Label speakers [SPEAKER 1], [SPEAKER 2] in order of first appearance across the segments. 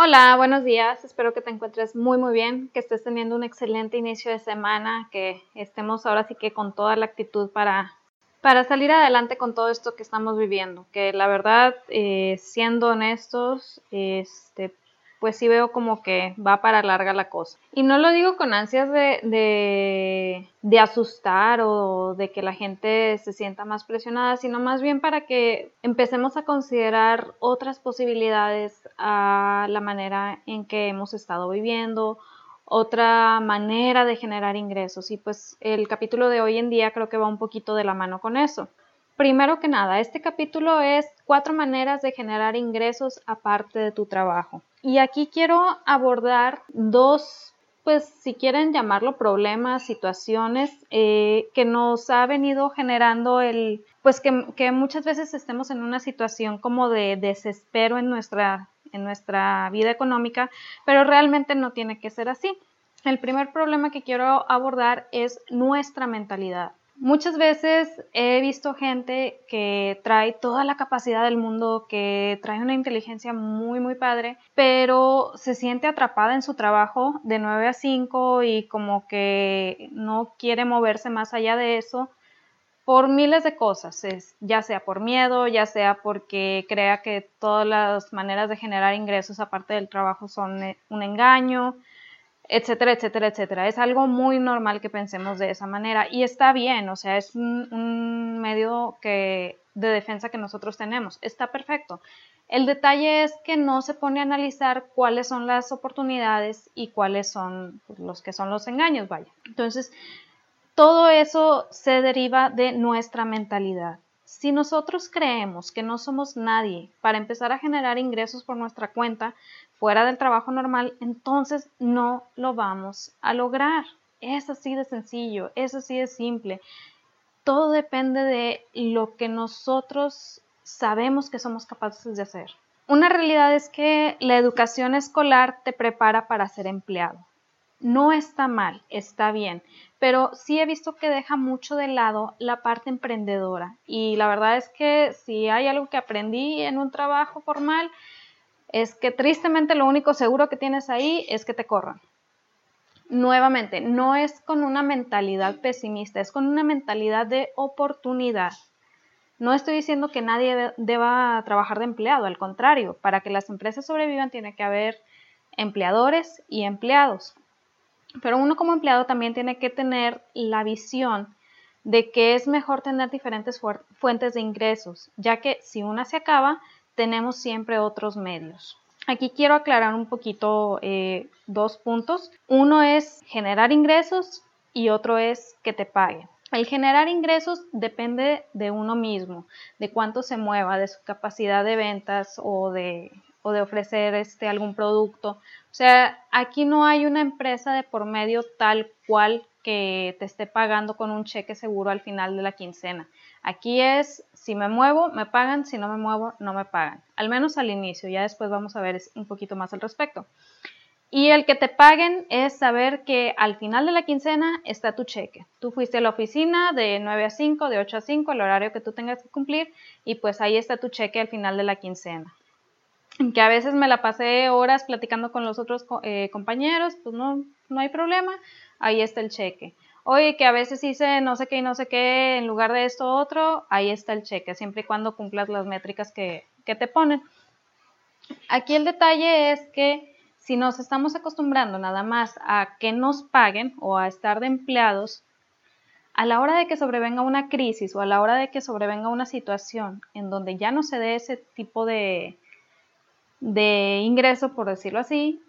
[SPEAKER 1] Hola, buenos días. Espero que te encuentres muy muy bien, que estés teniendo un excelente inicio de semana, que estemos ahora sí que con toda la actitud para, para salir adelante con todo esto que estamos viviendo. Que la verdad, eh, siendo honestos, este, pues sí veo como que va para larga la cosa. Y no lo digo con ansias de, de, asustar o de que la gente se sienta más presionada, sino más bien para que empecemos a considerar otras posibilidades a la manera en que hemos estado viviendo, otra manera de generar ingresos. Y pues el capítulo de hoy en día creo que va un poquito de la mano con eso. Primero que nada, este capítulo es cuatro maneras de generar ingresos aparte de tu trabajo. Y aquí quiero abordar dos, pues si quieren llamarlo problemas, situaciones eh, que nos ha venido generando el, pues que, que, muchas veces estemos en una situación como de desespero en nuestra, en nuestra vida económica, pero realmente no tiene que ser así. El primer problema que quiero abordar es nuestra mentalidad. Muchas veces he visto gente que trae toda la capacidad del mundo, que trae una inteligencia muy, muy padre, pero se siente atrapada en su trabajo de 9 a 5 y como que no quiere moverse más allá de eso por miles de cosas, ya sea por miedo, ya sea porque crea que todas las maneras de generar ingresos aparte del trabajo son eh, un engaño, etcétera, etcétera, etcétera. Es algo muy normal que pensemos de esa manera y está bien, o sea, es un, medio que, de defensa que nosotros tenemos, está perfecto. El detalle es que no se pone a analizar cuáles son las oportunidades y cuáles son pues, los que son los engaños, vaya. Entonces, todo eso se deriva de nuestra mentalidad. Si nosotros creemos que no somos nadie para empezar a generar ingresos por nuestra cuenta, fuera del trabajo normal, entonces no lo vamos a lograr. Es así de sencillo, es así de simple. Todo depende de lo que nosotros sabemos que somos capaces de hacer. Una realidad es que la educación escolar te prepara para ser empleado. No está mal, está bien, pero sí he visto que deja mucho de lado la parte emprendedora. Y la verdad es que si hay algo que aprendí en un trabajo formal, es que tristemente lo único seguro que tienes ahí es que te corran. Nuevamente, no es con una mentalidad pesimista, es con una mentalidad de oportunidad. No estoy diciendo que nadie deba trabajar de empleado, al contrario, para que las empresas sobrevivan tiene que haber empleadores y empleados. Pero uno como empleado también tiene que tener la visión de que es mejor tener diferentes fuentes de ingresos, ya que si una se acaba, tenemos siempre otros medios. Aquí quiero aclarar un poquito eh, dos puntos. Uno es generar ingresos y otro es que te paguen. El generar ingresos depende de uno mismo, de cuánto se mueva, de su capacidad de ventas o de, o de ofrecer este, algún producto. O sea, aquí no hay una empresa de por medio tal cual que te esté pagando con un cheque seguro al final de la quincena. Aquí es, si me muevo, me pagan, si no me muevo, no me pagan. Al menos al inicio, ya después vamos a ver un poquito más al respecto. Y el que te paguen es saber que al final de la quincena está tu cheque. Tú fuiste a la oficina de 9 a 5, de 8 a 5, el horario que tú tengas que cumplir, y pues ahí está tu cheque al final de la quincena. Que a veces me la pasé horas platicando con los otros eh, compañeros, pues no, no hay problema ahí está el cheque. Oye, que a veces hice no sé qué y no sé qué en lugar de esto otro, ahí está el cheque, siempre y cuando cumplas las métricas que, que te ponen. Aquí el detalle es que si nos estamos acostumbrando nada más a que nos paguen o a estar de empleados, a la hora de que sobrevenga una crisis o a la hora de que sobrevenga una situación en donde ya no se dé ese tipo de, de ingreso, por decirlo así,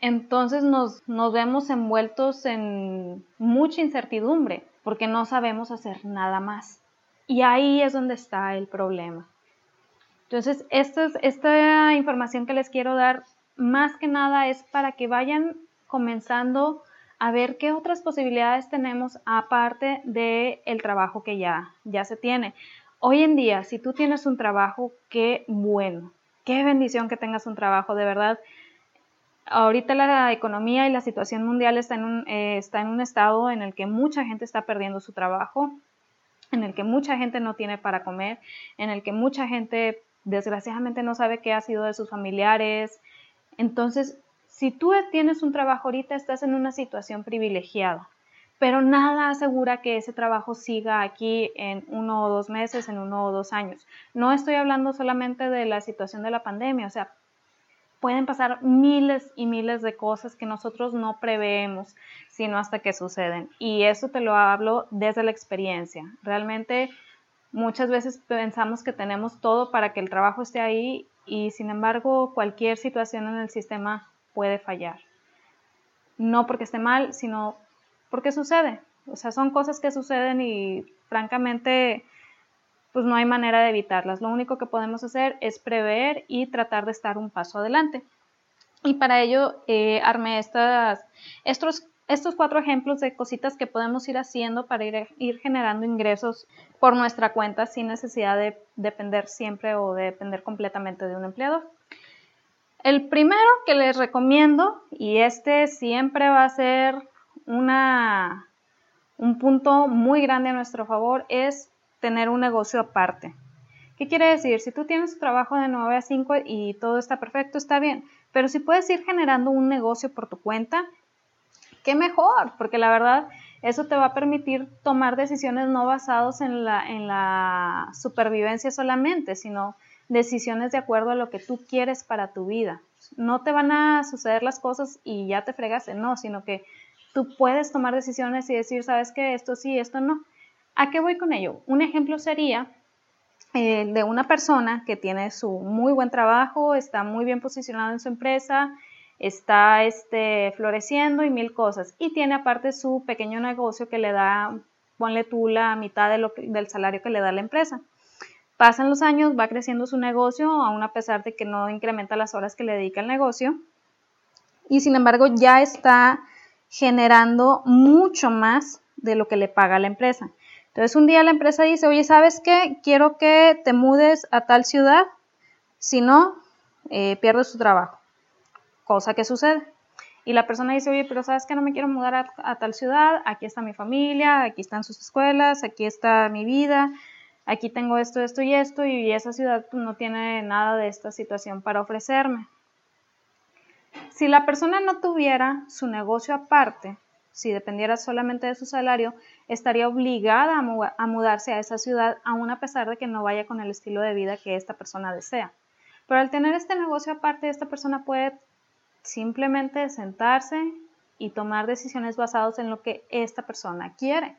[SPEAKER 1] entonces nos, vemos envueltos en mucha incertidumbre porque no sabemos hacer nada más. Y ahí es donde está el problema. Entonces, esta, esta información que les quiero dar más que nada es para que vayan comenzando a ver qué otras posibilidades tenemos aparte del el trabajo que ya, ya se tiene. Hoy en día, si tú tienes un trabajo, qué bueno, qué bendición que tengas un trabajo, de verdad. Ahorita la economía y la situación mundial está en, un, eh, está en un estado en el que mucha gente está perdiendo su trabajo, en el que mucha gente no tiene para comer, en el que mucha gente desgraciadamente no sabe qué ha sido de sus familiares, Entonces, si tú tienes un trabajo ahorita, estás en una situación privilegiada, pero nada asegura que ese trabajo siga aquí en uno o dos meses, en uno o dos años. No estoy hablando solamente de la situación de la pandemia, o sea, pueden pasar miles y miles de cosas que nosotros no preveemos, sino hasta que suceden. Y eso te lo hablo desde la experiencia. Realmente muchas veces pensamos que tenemos todo para que el trabajo esté ahí y sin embargo cualquier situación en el sistema puede fallar. No porque esté mal, sino porque sucede. O sea, son cosas que suceden y francamente pues no hay manera de evitarlas. Lo único que podemos hacer es prever y tratar de estar un paso adelante. Y para ello eh, armé estas, estos, estos cuatro ejemplos de cositas que podemos ir haciendo para ir, ir generando ingresos por nuestra cuenta sin necesidad de depender siempre o de depender completamente de un empleador. El primero que les recomiendo, y este siempre va a ser una, un punto muy grande a nuestro favor, es tener un negocio aparte. ¿Qué quiere decir? Si tú tienes tu trabajo de 9 a 5 y todo está perfecto, está bien, pero si puedes ir generando un negocio por tu cuenta, qué mejor, porque la verdad eso te va a permitir tomar decisiones no basadas en la, en la supervivencia solamente, sino decisiones de acuerdo a lo que tú quieres para tu vida. No te van a suceder las cosas y ya te fregaste, no, sino que tú puedes tomar decisiones y decir, sabes que esto sí, esto no. ¿A qué voy con ello? Un ejemplo sería eh, de una persona que tiene su muy buen trabajo, está muy bien posicionado en su empresa, está este, floreciendo y mil cosas, y tiene aparte su pequeño negocio que le da, ponle tú la mitad del salario que le da la empresa. Pasan los años, va creciendo su negocio, aún a pesar de que no incrementa las horas que le dedica el negocio, y sin embargo ya está generando mucho más de lo que le paga la empresa. Entonces un día la empresa dice, oye, ¿sabes qué? Quiero que te mudes a tal ciudad, si no, eh, pierdes tu trabajo. Cosa que sucede. Y la persona dice, oye, pero ¿sabes que No me quiero mudar a, a tal ciudad, aquí está mi familia, aquí están sus escuelas, aquí está mi vida, aquí tengo esto, esto y esto, y esa ciudad no tiene nada de esta situación para ofrecerme. Si la persona no tuviera su negocio aparte, si dependiera solamente de su salario, estaría obligada a, mudarse a esa ciudad, aun a pesar de que no vaya con el estilo de vida que esta persona desea. Pero al tener este negocio aparte, esta persona puede simplemente sentarse y tomar decisiones basadas en lo que esta persona quiere.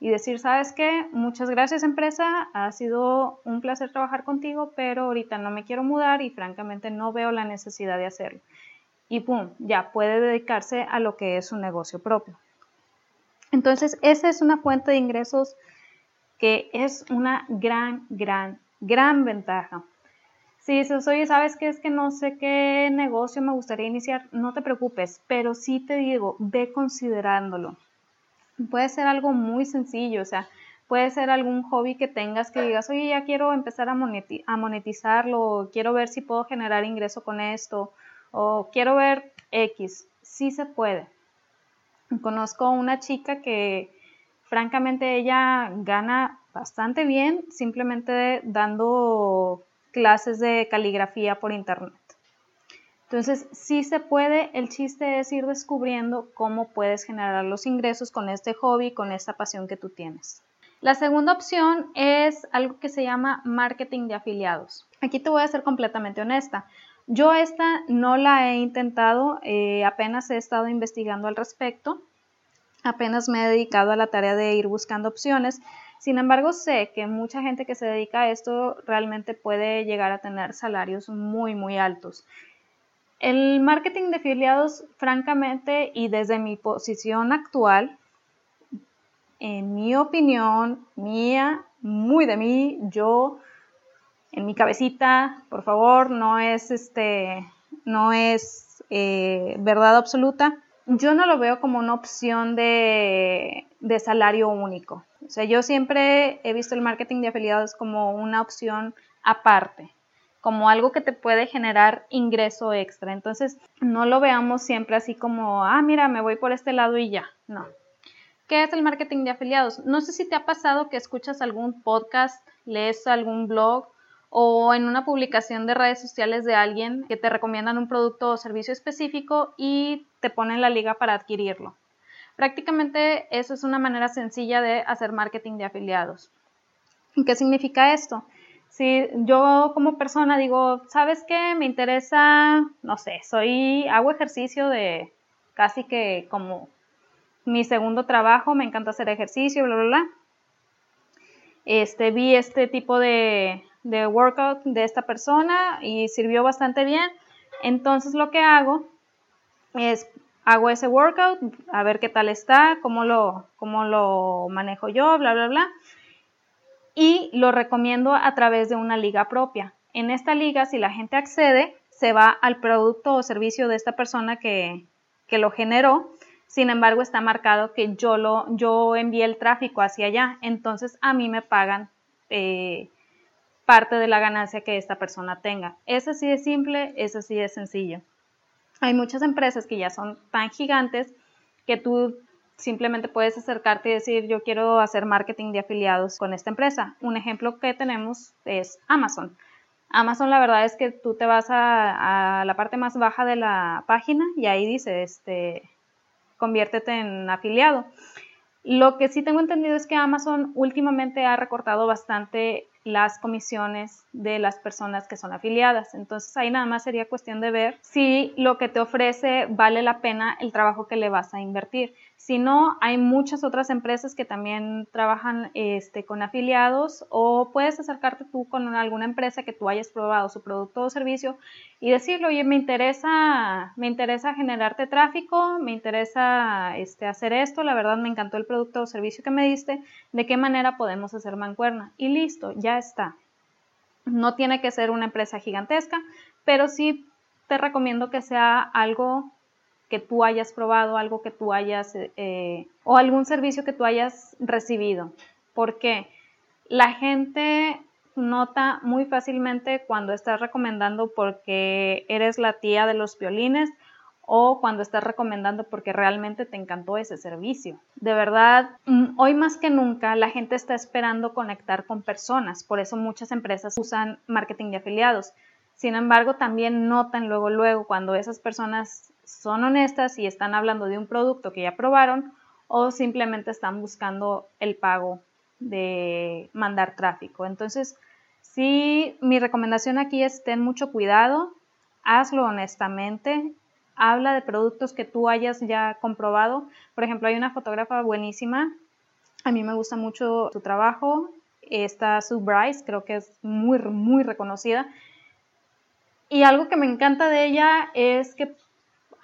[SPEAKER 1] Y decir, sabes qué, muchas gracias empresa, ha sido un placer trabajar contigo, pero ahorita no me quiero mudar y francamente no veo la necesidad de hacerlo y ¡pum! Ya puede dedicarse a lo que es su negocio propio. Entonces, esa es una fuente de ingresos que es una gran, gran, gran ventaja. Si dices, oye, ¿sabes qué? Es que no sé qué negocio me gustaría iniciar, no te preocupes, pero sí te digo, ve considerándolo. Puede ser algo muy sencillo, o sea, puede ser algún hobby que tengas que digas, oye, ya quiero empezar a, monetizarlo, quiero ver si puedo generar ingreso con esto, o quiero ver X, sí se puede. Conozco una chica que francamente ella gana bastante bien simplemente dando clases de caligrafía por internet. Entonces, sí se puede, el chiste es ir descubriendo cómo puedes generar los ingresos con este hobby, con esta pasión que tú tienes. La segunda opción es algo que se llama marketing de afiliados. Aquí te voy a ser completamente honesta. Yo esta no la he intentado, eh, apenas he estado investigando al respecto, apenas me he dedicado a la tarea de ir buscando opciones. Sin embargo, sé que mucha gente que se dedica a esto realmente puede llegar a tener salarios muy, muy altos. El marketing de afiliados, francamente, y desde mi posición actual, en mi opinión, mía, muy de mí, yo en mi cabecita, por favor, no es este, no es eh, verdad absoluta. Yo no lo veo como una opción de, de salario único. O sea, yo siempre he visto el marketing de afiliados como una opción aparte, como algo que te puede generar ingreso extra. Entonces, no lo veamos siempre así como, ah, mira, me voy por este lado y ya. No. ¿Qué es el marketing de afiliados? No sé si te ha pasado que escuchas algún podcast, lees algún blog o en una publicación de redes sociales de alguien que te recomiendan un producto o servicio específico y te ponen la liga para adquirirlo. Prácticamente eso es una manera sencilla de hacer marketing de afiliados. ¿Qué significa esto? Si yo como persona digo, ¿sabes qué? Me interesa, no sé, soy, hago ejercicio de casi que como mi segundo trabajo, me encanta hacer ejercicio, bla, bla, bla. Este, vi este tipo de, de workout de esta persona y sirvió bastante bien. Entonces lo que hago es hago ese workout, a ver qué tal está, cómo lo, cómo lo manejo yo, bla, bla, bla. Y lo recomiendo a través de una liga propia. En esta liga, si la gente accede, se va al producto o servicio de esta persona que, que lo generó. Sin embargo, está marcado que yo, lo, yo envié el tráfico hacia allá. Entonces, a mí me pagan eh, parte de la ganancia que esta persona tenga. Eso sí es simple, eso sí es sencillo. Hay muchas empresas que ya son tan gigantes que tú simplemente puedes acercarte y decir, yo quiero hacer marketing de afiliados con esta empresa. Un ejemplo que tenemos es Amazon. Amazon la verdad es que tú te vas a, la parte más baja de la página y ahí dice, este, conviértete en afiliado. Lo que sí tengo entendido es que Amazon últimamente ha recortado bastante las comisiones de las personas que son afiliadas. Entonces ahí nada más sería cuestión de ver si lo que te ofrece vale la pena el trabajo que le vas a invertir. Si no, hay muchas otras empresas que también trabajan este, con afiliados o puedes acercarte tú con alguna empresa que tú hayas probado su producto o servicio y decirle, oye, me interesa, me interesa generarte tráfico, me interesa este, hacer esto, la verdad me encantó el producto o servicio que me diste, ¿de qué manera podemos hacer mancuerna? Y listo, ya está. No tiene que ser una empresa gigantesca, pero sí te recomiendo que sea algo que tú hayas probado, algo que tú hayas, eh, o algún servicio que tú hayas recibido. porque La gente nota muy fácilmente cuando estás recomendando porque eres la tía de los violines o cuando estás recomendando porque realmente te encantó ese servicio. De verdad, mm, hoy más que nunca la gente está esperando conectar con personas, por eso muchas empresas usan marketing de afiliados. Sin embargo, también notan luego, luego cuando esas personas son honestas y están hablando de un producto que ya probaron o simplemente están buscando el pago de mandar tráfico. Entonces, sí, mi recomendación aquí es ten mucho cuidado, hazlo honestamente, habla de productos que tú hayas ya comprobado. Por ejemplo, hay una fotógrafa buenísima, a mí me gusta mucho su trabajo, está Sue Bryce, creo que es muy, muy reconocida. Y algo que me encanta de ella es que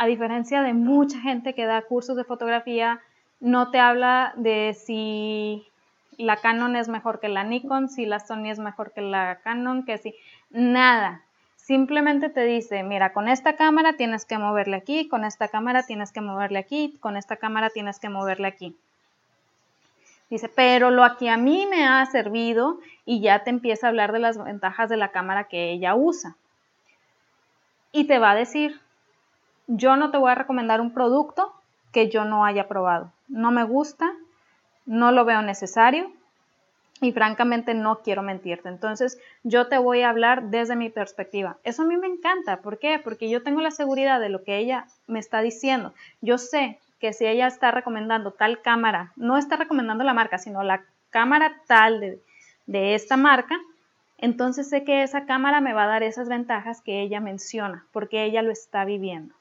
[SPEAKER 1] a diferencia de mucha gente que da cursos de fotografía, no te habla de si la Canon es mejor que la Nikon, si la Sony es mejor que la Canon, que si nada. Simplemente te dice, mira, con esta cámara tienes que moverle aquí, con esta cámara tienes que moverle aquí, con esta cámara tienes que moverle aquí. Dice, pero lo que a mí me ha servido y ya te empieza a hablar de las ventajas de la cámara que ella usa. Y te va a decir, yo no te voy a recomendar un producto que yo no haya probado. No me gusta, no lo veo necesario y francamente no quiero mentirte. Entonces yo te voy a hablar desde mi perspectiva. Eso a mí me encanta. ¿Por qué? Porque yo tengo la seguridad de lo que ella me está diciendo. Yo sé que si ella está recomendando tal cámara, no está recomendando la marca, sino la cámara tal de, de esta marca, entonces sé que esa cámara me va a dar esas ventajas que ella menciona, porque ella lo está viviendo.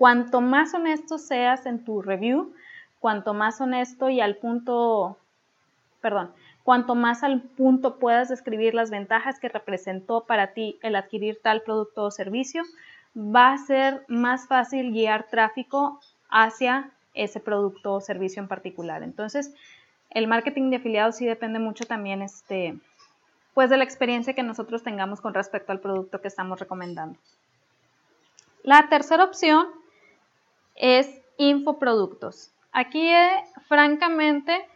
[SPEAKER 1] Cuanto más honesto seas en tu review, cuanto más honesto y al punto, perdón, cuanto más al punto puedas describir las ventajas que representó para ti el adquirir tal producto o servicio, va a ser más fácil guiar tráfico hacia ese producto o servicio en particular. Entonces, el marketing de afiliados sí depende mucho también este, pues de la experiencia que nosotros tengamos con respecto al producto que estamos recomendando. La tercera opción es infoproductos. Aquí, eh, francamente,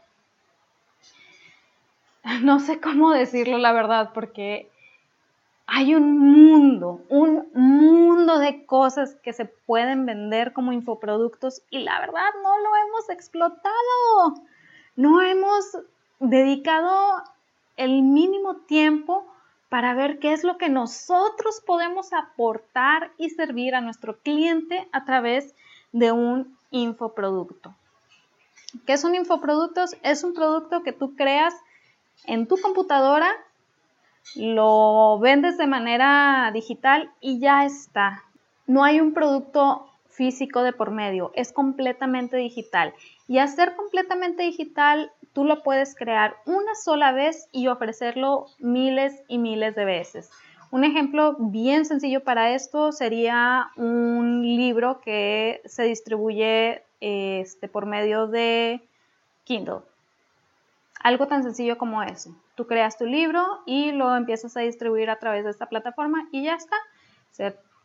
[SPEAKER 1] no sé cómo decirlo la verdad, porque hay un mundo, un mundo de cosas que se pueden vender como infoproductos y la verdad no lo hemos explotado. No hemos dedicado el mínimo tiempo para ver qué es lo que nosotros podemos aportar y servir a nuestro cliente a través de un infoproducto. ¿Qué es un? Es un producto que tú creas en tu computadora, lo vendes de manera digital y ya está. No hay un producto físico de por medio, es completamente digital. Y hacer completamente digital, tú lo puedes crear una sola vez y ofrecerlo miles y miles de veces. Un ejemplo bien sencillo para esto sería un libro que se distribuye este, por medio de Kindle. Algo tan sencillo como eso. Tú creas tu libro y lo empiezas a distribuir a través de esta plataforma y ya está.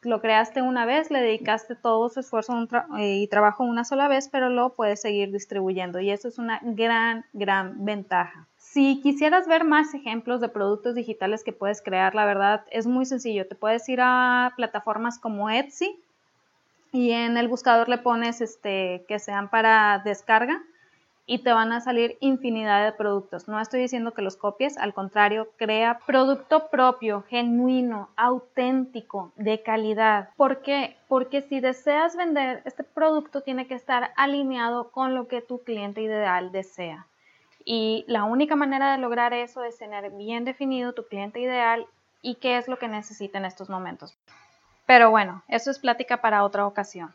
[SPEAKER 1] lo creaste una vez, le dedicaste todo su esfuerzo y trabajo una sola vez, pero lo puedes seguir distribuyendo y eso es una gran, gran ventaja. Si quisieras ver más ejemplos de productos digitales que puedes crear, la verdad es muy sencillo. Te puedes ir a plataformas como Etsy y en el buscador le pones este, que sean para descarga y te van a salir infinidad de productos. No estoy diciendo que los copies, al contrario, crea producto propio, genuino, auténtico, de calidad. ¿Por qué? Porque si deseas vender, este producto tiene que estar alineado con lo que tu cliente ideal desea. Y la única manera de lograr eso es tener bien definido tu cliente ideal y qué es lo que necesita en estos momentos. Pero bueno, eso es plática para otra ocasión.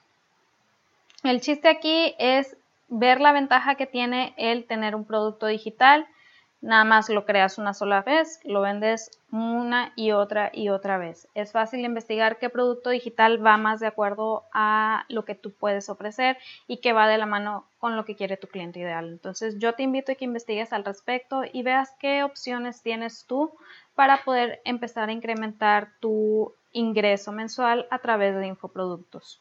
[SPEAKER 1] El chiste aquí es ver la ventaja que tiene el tener un producto digital Nada más lo creas una sola vez, lo vendes una y otra y otra vez. Es fácil investigar qué producto digital va más de acuerdo a lo que tú puedes ofrecer y que va de la mano con lo que quiere tu cliente ideal. Entonces yo te invito a que investigues al respecto y veas qué opciones tienes tú para poder empezar a incrementar tu ingreso mensual a través de infoproductos.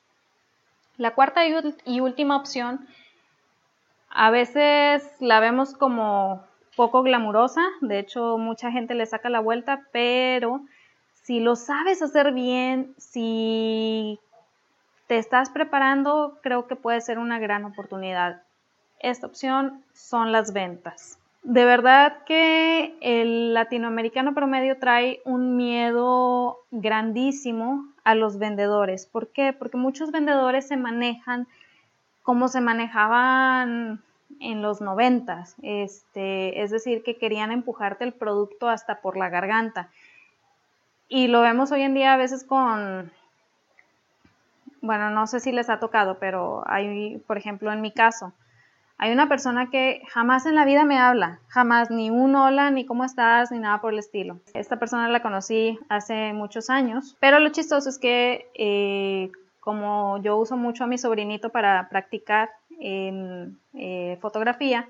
[SPEAKER 1] La cuarta y última opción, a veces la vemos como poco glamurosa, de hecho mucha gente le saca la vuelta, pero si lo sabes hacer bien, si te estás preparando, creo que puede ser una gran oportunidad. Esta opción son las ventas. De verdad que el latinoamericano promedio trae un miedo grandísimo a los vendedores. ¿Por qué? Porque muchos vendedores se manejan como se manejaban en los noventas, este, es decir, que querían empujarte el producto hasta por la garganta. Y lo vemos hoy en día a veces con, bueno, no sé si les ha tocado, pero hay, por ejemplo, en mi caso, hay una persona que jamás en la vida me habla, jamás ni un hola, ni cómo estás, ni nada por el estilo. Esta persona la conocí hace muchos años, pero lo chistoso es que eh, como yo uso mucho a mi sobrinito para practicar en eh, fotografía,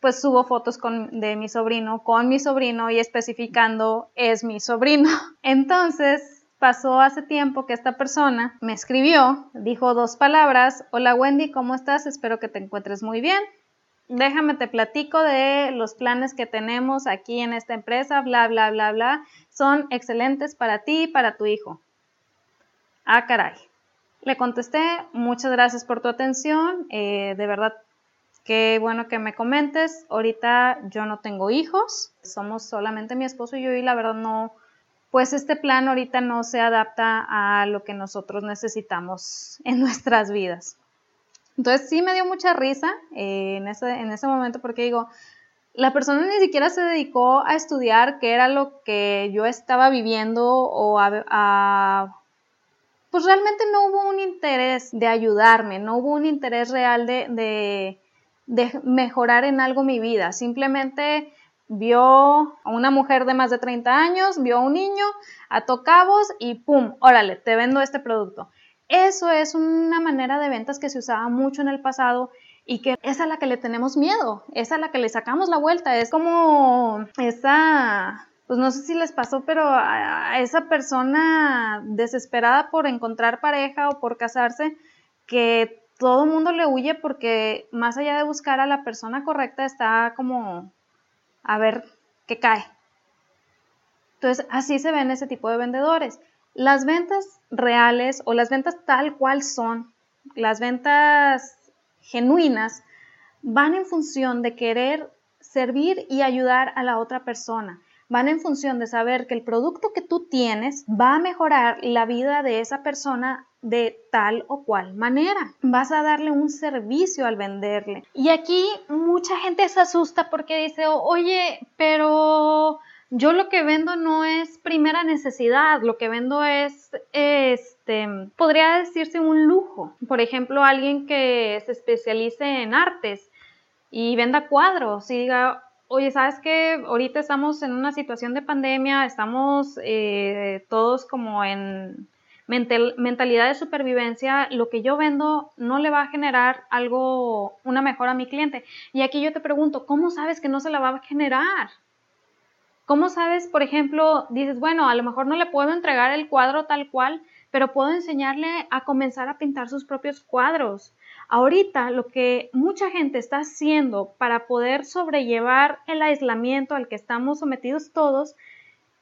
[SPEAKER 1] pues subo fotos de mi sobrino con mi sobrino y especificando es mi sobrino. Entonces pasó hace tiempo que esta persona me escribió, dijo dos palabras, hola Wendy, ¿cómo estás? Espero que te encuentres muy bien. Déjame te platico de los planes que tenemos aquí en esta empresa, bla, bla, bla, bla. Son excelentes para ti y para tu hijo. Ah, caray. Le contesté, muchas gracias por tu atención, eh, de verdad qué bueno que me comentes. Ahorita yo no tengo hijos, somos solamente mi esposo y yo y la verdad no, pues este plan ahorita no se adapta a lo que nosotros necesitamos en nuestras vidas. Entonces sí me dio mucha risa eh, en, ese, en ese momento porque digo, la persona ni siquiera se dedicó a estudiar qué era lo que yo estaba viviendo o a pues realmente no hubo un interés de ayudarme, no hubo un interés real de, mejorar en algo mi vida. Simplemente vio a una mujer de más de 30 años, vio a un niño, a cabos y ¡pum! Órale, te vendo este producto. Eso es una manera de ventas que se usaba mucho en el pasado y que es a la que le tenemos miedo, es a la que le sacamos la vuelta, es como esa pues no sé si les pasó, pero a, esa persona desesperada por encontrar pareja o por casarse, que todo el mundo le huye porque más allá de buscar a la persona correcta está como a ver qué cae. Entonces, así se ven ese tipo de vendedores. Las ventas reales o las ventas tal cual son, las ventas genuinas, van en función de querer servir y ayudar a la otra persona van en función de saber que el producto que tú tienes va a mejorar la vida de esa persona de tal o cual manera. Vas a darle un servicio al venderle. Y aquí mucha gente se asusta porque dice, oye, pero yo lo que vendo no es primera necesidad, lo que vendo es, este, podría decirse un lujo. Por ejemplo, alguien que se especialice en artes y venda cuadros y diga, Oye, ¿sabes qué? Ahorita estamos en una situación de pandemia, estamos eh, todos como en mentalidad de supervivencia, lo que yo vendo no le va a generar algo, una mejora a mi cliente. Y aquí yo te pregunto, ¿cómo sabes que no se la va a generar? ¿Cómo sabes, por ejemplo, dices, bueno, a lo mejor no le puedo entregar el cuadro tal cual, pero puedo enseñarle a comenzar a pintar sus propios cuadros? Ahorita lo que mucha gente está haciendo para poder sobrellevar el aislamiento al que estamos sometidos todos,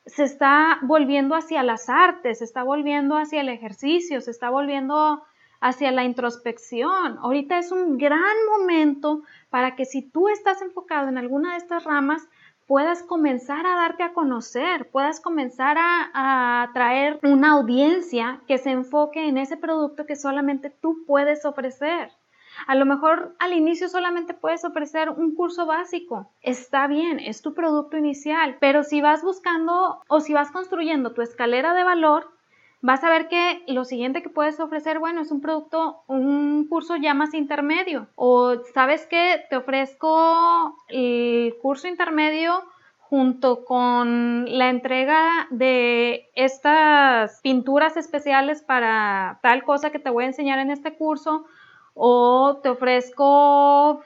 [SPEAKER 1] se está volviendo hacia las artes, se está volviendo hacia el ejercicio, se está volviendo hacia la introspección. Ahorita es un gran momento para que si tú estás enfocado en alguna de estas ramas, puedas comenzar a darte a conocer, puedas comenzar a, a, traer una audiencia que se enfoque en ese producto que solamente tú puedes ofrecer. A lo mejor al inicio solamente puedes ofrecer un curso básico. Está bien, es tu producto inicial, pero si vas buscando o si vas construyendo tu escalera de valor, vas a ver que lo siguiente que puedes ofrecer, bueno, es un producto, un curso ya más intermedio. O sabes que te ofrezco el curso intermedio junto con la entrega de estas pinturas especiales para tal cosa que te voy a enseñar en este curso o te ofrezco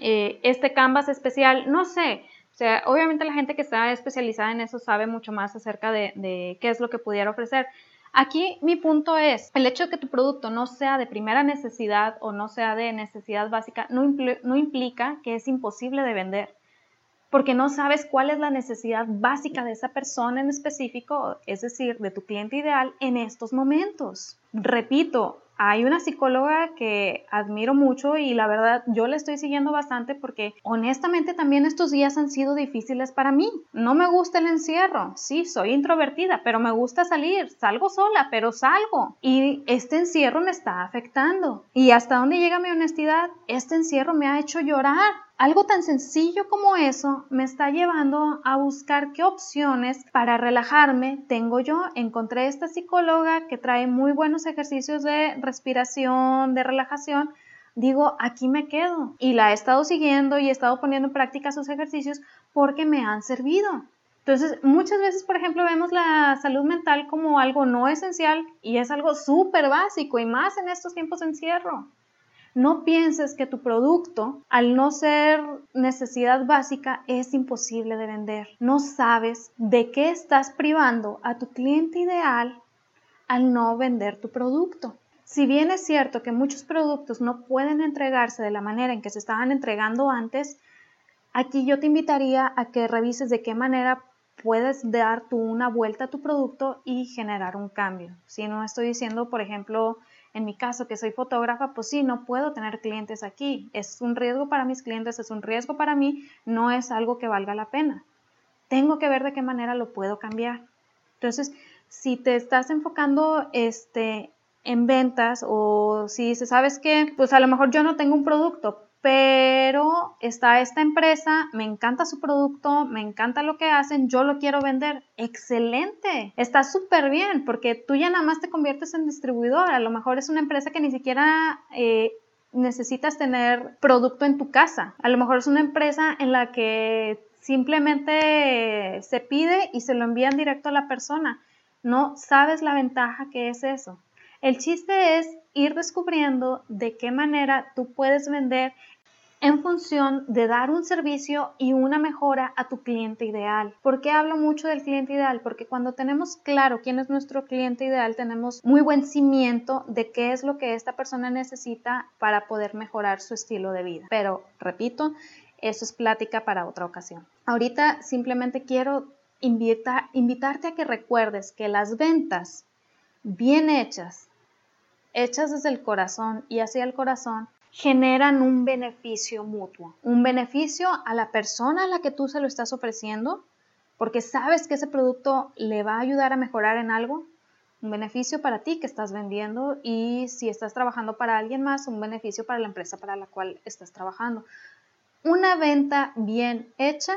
[SPEAKER 1] eh, este canvas especial, no sé. Sea, obviamente la gente que está especializada en eso sabe mucho más acerca de, qué es lo que pudiera ofrecer. Aquí mi punto es, el hecho de que tu producto no sea de primera necesidad o no sea de necesidad básica no implica que es imposible de vender, porque no sabes cuál es la necesidad básica de esa persona en específico, es decir, de tu cliente ideal en estos momentos. Repito, hay una psicóloga que admiro mucho y la verdad yo la estoy siguiendo bastante porque honestamente también estos días han sido difíciles para mí. No me gusta el encierro, sí, soy introvertida, pero me gusta salir, salgo sola, pero salgo. Y este encierro me está afectando. ¿Y hasta dónde llega mi honestidad? Este encierro me ha hecho llorar. Algo tan sencillo como eso me está llevando a buscar qué opciones para relajarme tengo yo. Encontré esta psicóloga que trae muy buenos ejercicios de respiración, de relajación. Digo, aquí me quedo. Y la he estado siguiendo y he estado poniendo en práctica sus ejercicios porque me han servido. Entonces, muchas veces, por ejemplo, vemos la salud mental como algo no esencial y es algo súper básico y más en estos tiempos de encierro. No pienses que tu producto, al no ser necesidad básica, es imposible de vender. No sabes de qué estás privando a tu cliente ideal al no vender tu producto. Si bien es cierto que muchos productos no pueden entregarse de la manera en que se estaban entregando antes, aquí yo te invitaría a que revises de qué manera puedes dar tú una vuelta a tu producto y generar un cambio. Si no estoy diciendo, por ejemplo, en mi caso, que soy fotógrafa, pues sí, no puedo tener clientes aquí. Es un riesgo para mis clientes, es un riesgo para mí, no es algo que valga la pena. Tengo que ver de qué manera lo puedo cambiar. Entonces, si te estás enfocando este, en ventas o si dices, ¿sabes qué? Pues a lo mejor yo no tengo un producto, pero está esta empresa, me encanta su producto, me encanta lo que hacen, yo lo quiero vender. Excelente, está súper bien porque tú ya nada más te conviertes en distribuidor. A lo mejor es una empresa que ni siquiera eh, necesitas tener producto en tu casa. A lo mejor es una empresa en la que simplemente se pide y se lo envían directo a la persona. No sabes la ventaja que es eso. El chiste es ir descubriendo de qué manera tú puedes vender en función de dar un servicio y una mejora a tu cliente ideal. ¿Por qué hablo mucho del cliente ideal? Porque cuando tenemos claro quién es nuestro cliente ideal, tenemos muy buen cimiento de qué es lo que esta persona necesita para poder mejorar su estilo de vida. Pero, repito, eso es plática para otra ocasión. Ahorita simplemente quiero invitarte a que recuerdes que las ventas bien hechas, hechas desde el corazón y hacia el corazón, generan un beneficio mutuo, un beneficio a la persona a la que tú se lo estás ofreciendo, porque sabes que ese producto le va a ayudar a mejorar en algo, un beneficio para ti que estás vendiendo y si estás trabajando para alguien más, un beneficio para la empresa para la cual estás trabajando. Una venta bien hecha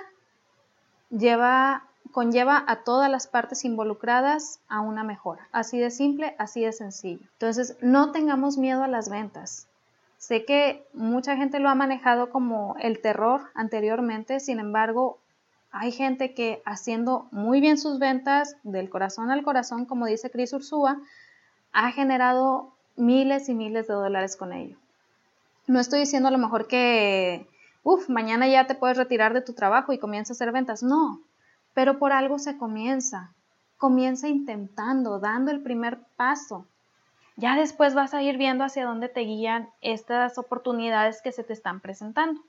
[SPEAKER 1] lleva, conlleva a todas las partes involucradas a una mejora. Así de simple, así de sencillo. Entonces, no tengamos miedo a las ventas. Sé que mucha gente lo ha manejado como el terror anteriormente, sin embargo, hay gente que haciendo muy bien sus ventas del corazón al corazón, como dice Chris Ursúa, ha generado miles y miles de dólares con ello. No estoy diciendo a lo mejor que, uff, mañana ya te puedes retirar de tu trabajo y comienza a hacer ventas. No, pero por algo se comienza. Comienza intentando, dando el primer paso. Ya después vas a ir viendo hacia dónde te guían estas oportunidades que se te están presentando.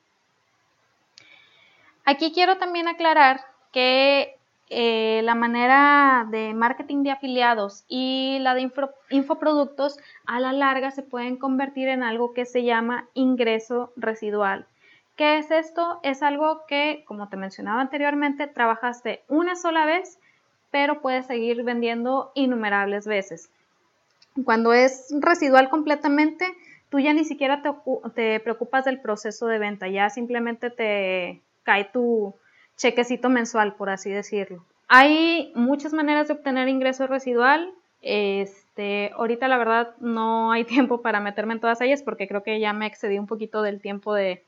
[SPEAKER 1] Aquí quiero también aclarar que eh, la manera de marketing de afiliados y la de infoproductos a la larga se pueden convertir en algo que se llama ingreso residual. ¿Qué es esto? Es algo que, como te mencionaba anteriormente, trabajaste una sola vez, pero puedes seguir vendiendo innumerables veces. Cuando es residual completamente, tú ya ni siquiera te preocupas del proceso de venta, ya simplemente te, cae tu chequecito mensual, por así decirlo. Hay muchas maneras de obtener ingreso residual. Este, ahorita la verdad no hay tiempo para meterme en todas ellas porque creo que ya me excedí un poquito del tiempo de,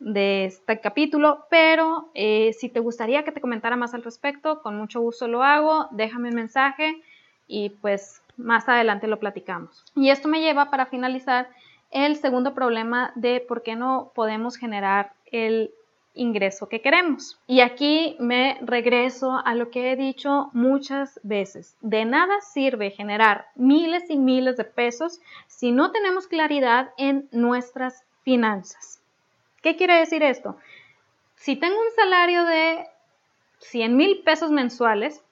[SPEAKER 1] este capítulo, pero eh, si te gustaría que te comentara más al respecto, con mucho gusto lo hago, déjame un mensaje y pues más adelante lo platicamos. Y esto me lleva para finalizar el segundo problema de por qué no podemos generar el ingreso que queremos. Y aquí me regreso a lo que he dicho muchas veces. De nada sirve generar miles y miles de pesos si no tenemos claridad en nuestras finanzas. ¿Qué quiere decir esto? Si tengo un salario de 100 mil pesos mensuales,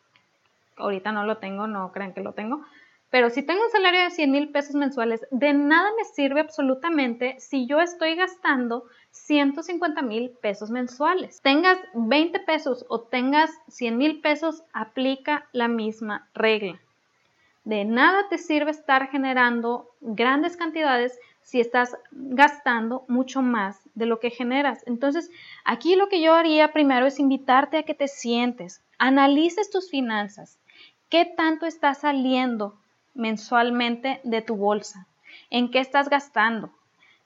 [SPEAKER 1] ahorita no lo tengo, no crean que lo tengo, pero si tengo un salario de 100 mil pesos mensuales, de nada me sirve absolutamente si yo estoy gastando 150 mil pesos mensuales. Tengas 20 pesos o tengas 100 mil pesos, aplica la misma regla. De nada te sirve estar generando grandes cantidades si estás gastando mucho más de lo que generas. Entonces, aquí lo que yo haría primero es invitarte a que te sientes, analices tus finanzas, qué tanto está saliendo mensualmente de tu bolsa, en qué estás gastando,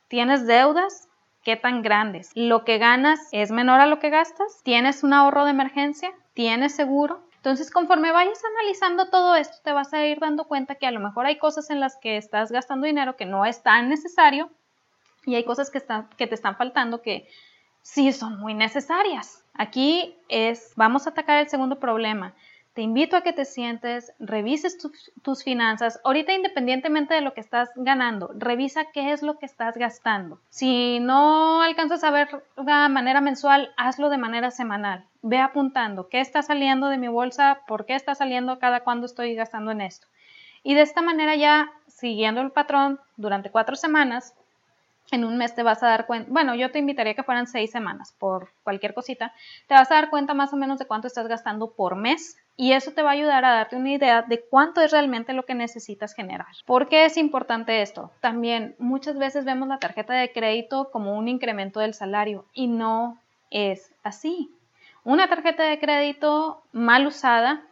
[SPEAKER 1] tienes deudas, ¿Qué tan grandes? ¿Lo que ganas es menor a lo que gastas? ¿Tienes un ahorro de emergencia? ¿Tienes seguro? Entonces, conforme vayas analizando todo esto, te vas a ir dando cuenta que a lo mejor hay cosas en las que estás gastando dinero que no es tan necesario y hay cosas que, están, que te están faltando que sí son muy necesarias. Aquí es, vamos a atacar el segundo problema. Te invito a que te sientes, revises tus finanzas. Ahorita independientemente de lo que estás ganando, revisa qué es lo que estás gastando. Si no alcanzas a ver de manera mensual, hazlo de manera semanal. Ve apuntando qué está saliendo de mi bolsa, por qué está saliendo, cada cuándo estoy gastando en esto. Y de esta manera ya, siguiendo el patrón durante cuatro semanas, en un mes te vas a dar cuenta, bueno, yo te invitaría que fueran seis semanas por cualquier cosita, te vas a dar cuenta más o menos de cuánto estás gastando por mes y eso te va a ayudar a darte una idea de cuánto es realmente lo que necesitas generar. ¿Por qué es importante esto? También muchas veces vemos la tarjeta de crédito como un incremento del salario y no es así. Una tarjeta de crédito mal usada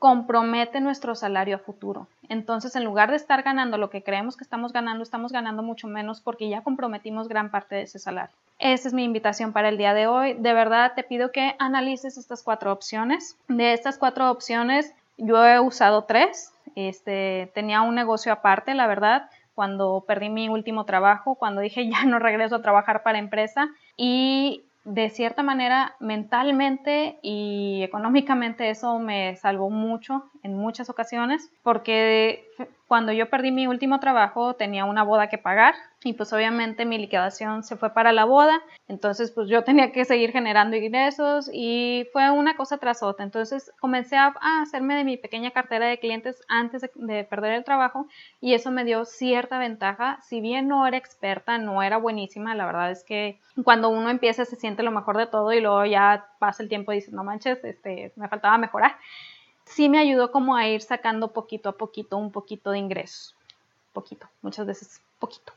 [SPEAKER 1] compromete nuestro salario a futuro. Entonces, en lugar de estar ganando lo que creemos que estamos ganando, estamos ganando mucho menos porque ya comprometimos gran parte de ese salario. Esa es mi invitación para el día de hoy. De verdad, te pido que analices estas cuatro opciones. De estas cuatro opciones, yo he usado tres. Este, tenía un negocio aparte, la verdad, cuando perdí mi último trabajo, cuando dije ya no regreso a trabajar para empresa y de cierta manera mentalmente y económicamente eso me salvó mucho en muchas ocasiones, porque cuando yo perdí mi último trabajo tenía una boda que pagar y pues obviamente mi liquidación se fue para la boda, entonces pues yo tenía que seguir generando ingresos y fue una cosa tras otra, entonces comencé a, hacerme de mi pequeña cartera de clientes antes de, perder el trabajo y eso me dio cierta ventaja, si bien no era experta, no era buenísima, la verdad es que cuando uno empieza se siente lo mejor de todo y luego ya pasa el tiempo y dices, no manches, este, me faltaba mejorar sí me ayudó como a ir sacando poquito a poquito un poquito de ingresos. Poquito, muchas veces poquito.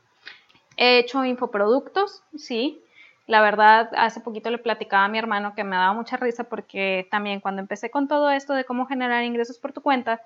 [SPEAKER 1] He hecho infoproductos, sí. La verdad, hace poquito le platicaba a mi hermano que me daba mucha risa porque también cuando empecé con todo esto de cómo generar ingresos por tu cuenta,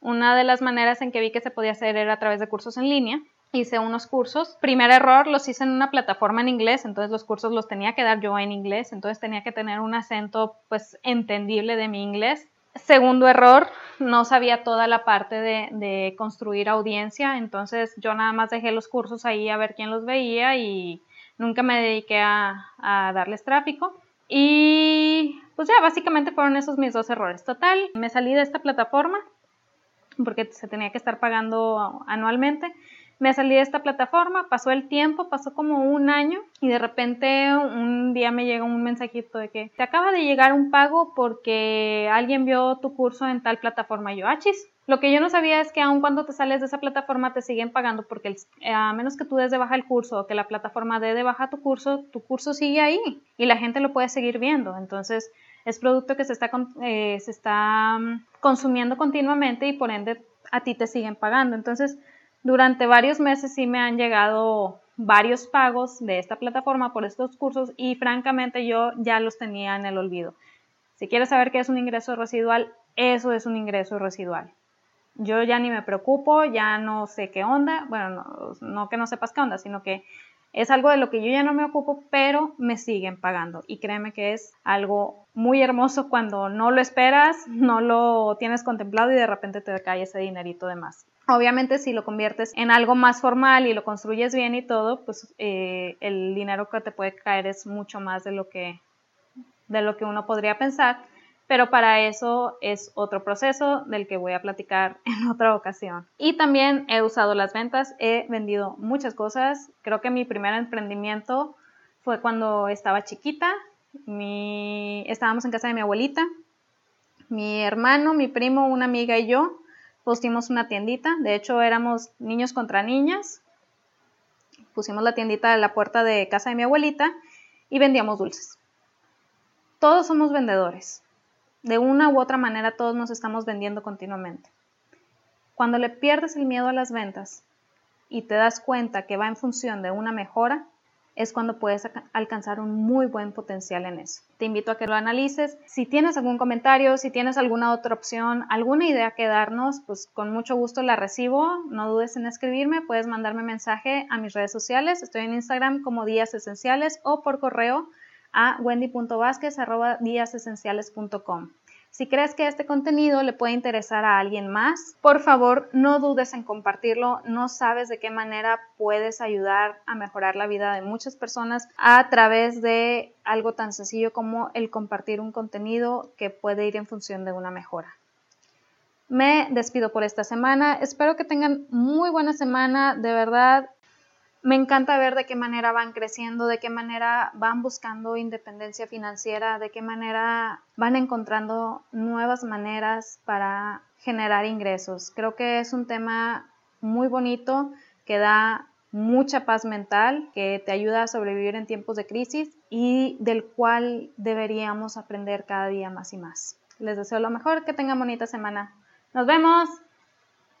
[SPEAKER 1] una de las maneras en que vi que se podía hacer era a través de cursos en línea. Hice unos cursos. Primer error, los hice en una plataforma en inglés, entonces los cursos los tenía que dar yo en inglés, entonces tenía que tener un acento pues entendible de mi inglés Segundo error, no sabía toda la parte de, construir audiencia, entonces yo nada más dejé los cursos ahí a ver quién los veía y nunca me dediqué a, a darles tráfico. Y pues ya, básicamente fueron esos mis dos errores. Total, me salí de esta plataforma porque se tenía que estar pagando anualmente me salí de esta plataforma, pasó el tiempo, pasó como un año y de repente un día me llega un mensajito de que te acaba de llegar un pago porque alguien vio tu curso en tal plataforma. Y yo, achis. Lo que yo no sabía es que aun cuando te sales de esa plataforma te siguen pagando porque a menos que tú des de baja el curso o que la plataforma dé de baja tu curso, tu curso sigue ahí y la gente lo puede seguir viendo. Entonces es producto que se está, eh, se está mm, consumiendo continuamente y por ende a ti te siguen pagando. Entonces durante varios meses sí me han llegado varios pagos de esta plataforma por estos cursos y francamente yo ya los tenía en el olvido. Si quieres saber qué es un ingreso residual, eso es un ingreso residual. Yo ya ni me preocupo, ya no sé qué onda, bueno, no, no que no sepas qué onda, sino que es algo de lo que yo ya no me ocupo, pero me siguen pagando. Y créeme que es algo muy hermoso cuando no lo esperas, no lo tienes contemplado y de repente te cae ese dinerito de más. Obviamente si lo conviertes en algo más formal y lo construyes bien y todo, pues eh, el dinero que te puede caer es mucho más de lo que, de lo que uno podría pensar, pero para eso es otro proceso del que voy a platicar en otra ocasión. Y también he usado las ventas, he vendido muchas cosas, creo que mi primer emprendimiento fue cuando estaba chiquita, mi, estábamos en casa de mi abuelita, mi hermano, mi primo, una amiga y yo pusimos una tiendita, de hecho éramos niños contra niñas, pusimos la tiendita en la puerta de casa de mi abuelita y vendíamos dulces. Todos somos vendedores, de una u otra manera todos nos estamos vendiendo continuamente. Cuando le pierdes el miedo a las ventas y te das cuenta que va en función de una mejora, es cuando puedes alcanzar un muy buen potencial en eso. Te invito a que lo analices. Si tienes algún comentario, si tienes alguna otra opción, alguna idea que darnos, pues con mucho gusto la recibo. No dudes en escribirme, puedes mandarme mensaje a mis redes sociales. Estoy en Instagram como Días Esenciales o por correo a wendy.vázquez.com. Si crees que este contenido le puede interesar a alguien más, por favor no dudes en compartirlo. No sabes de qué manera puedes ayudar a mejorar la vida de muchas personas a través de algo tan sencillo como el compartir un contenido que puede ir en función de una mejora. Me despido por esta semana. Espero que tengan muy buena semana. De verdad, me encanta ver de qué manera van creciendo, de qué manera van buscando independencia financiera, de qué manera van encontrando nuevas maneras para generar ingresos. Creo que es un tema muy bonito que da mucha paz mental, que te ayuda a sobrevivir en tiempos de crisis y del cual deberíamos aprender cada día más y más. Les deseo lo mejor, que tengan bonita semana. Nos vemos.